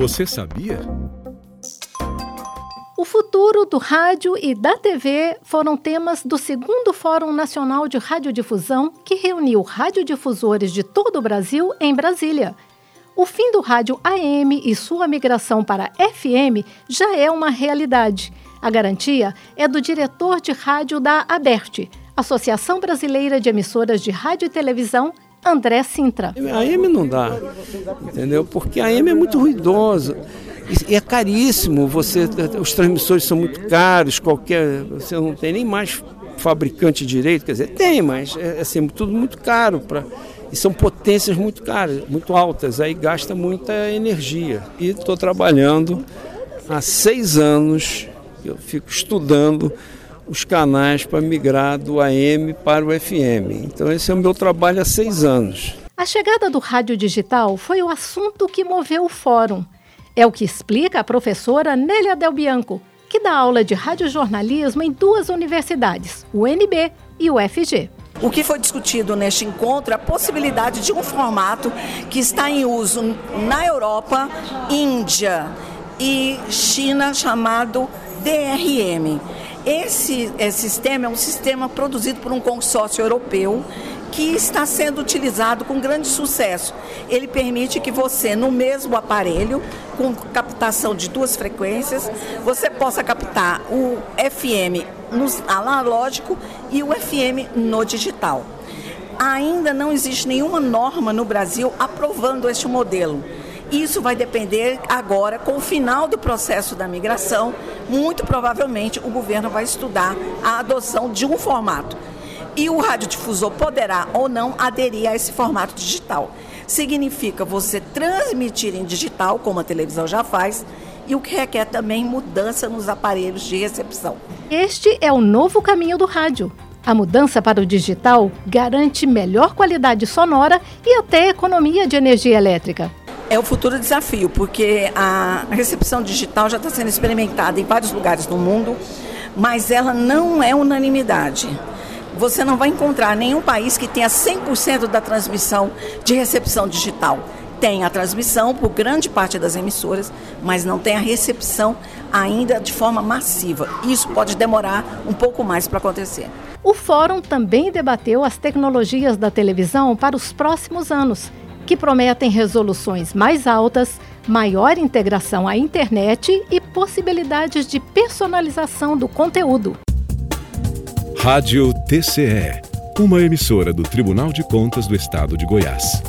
Você sabia? O futuro do rádio e da TV foram temas do segundo Fórum Nacional de Radiodifusão, que reuniu radiodifusores de todo o Brasil em Brasília. O fim do rádio AM e sua migração para FM já é uma realidade. A garantia é do diretor de rádio da ABERT, Associação Brasileira de Emissoras de Rádio e Televisão, André Sintra. A AM não dá, entendeu? Porque a AM é muito ruidosa. E é caríssimo, você, os transmissores são muito caros, qualquer, você não tem nem mais fabricante direito, quer dizer, tem, mas é assim, tudo muito caro para e são potências muito caras, muito altas, aí gasta muita energia. E estou trabalhando há seis anos, eu fico estudando os canais para migrar do AM para o FM. Então esse é o meu trabalho há seis anos. A chegada do rádio digital foi o assunto que moveu o fórum. É o que explica a professora Nélia Del Bianco, que dá aula de radiojornalismo em duas universidades, o UNB e o UFG. O que foi discutido neste encontro é a possibilidade de um formato que está em uso na Europa, Índia e China chamado DRM. Esse, esse sistema é um sistema produzido por um consórcio europeu que está sendo utilizado com grande sucesso. Ele permite que você, no mesmo aparelho, com captação de duas frequências, você possa captar o FM no analógico e o FM no digital. Ainda não existe nenhuma norma no Brasil aprovando este modelo. Isso vai depender agora, com o final do processo da migração, muito provavelmente o governo vai estudar a adoção de um formato e o radiodifusor poderá ou não aderir a esse formato digital. Significa você transmitir em digital, como a televisão já faz, e o que requer também mudança nos aparelhos de recepção. Este é o novo caminho do rádio. A mudança para o digital garante melhor qualidade sonora e até economia de energia elétrica. É o futuro desafio, porque a recepção digital já está sendo experimentada em vários lugares do mundo, mas ela não é unanimidade você não vai encontrar nenhum país que tenha 100% da transmissão de recepção digital. Tem a transmissão por grande parte das emissoras, mas não tem a recepção ainda de forma massiva. Isso pode demorar um pouco mais para acontecer. O fórum também debateu as tecnologias da televisão para os próximos anos, que prometem resoluções mais altas, maior integração à internet e possibilidades de personalização do conteúdo. Rádio TCE, uma emissora do Tribunal de Contas do Estado de Goiás.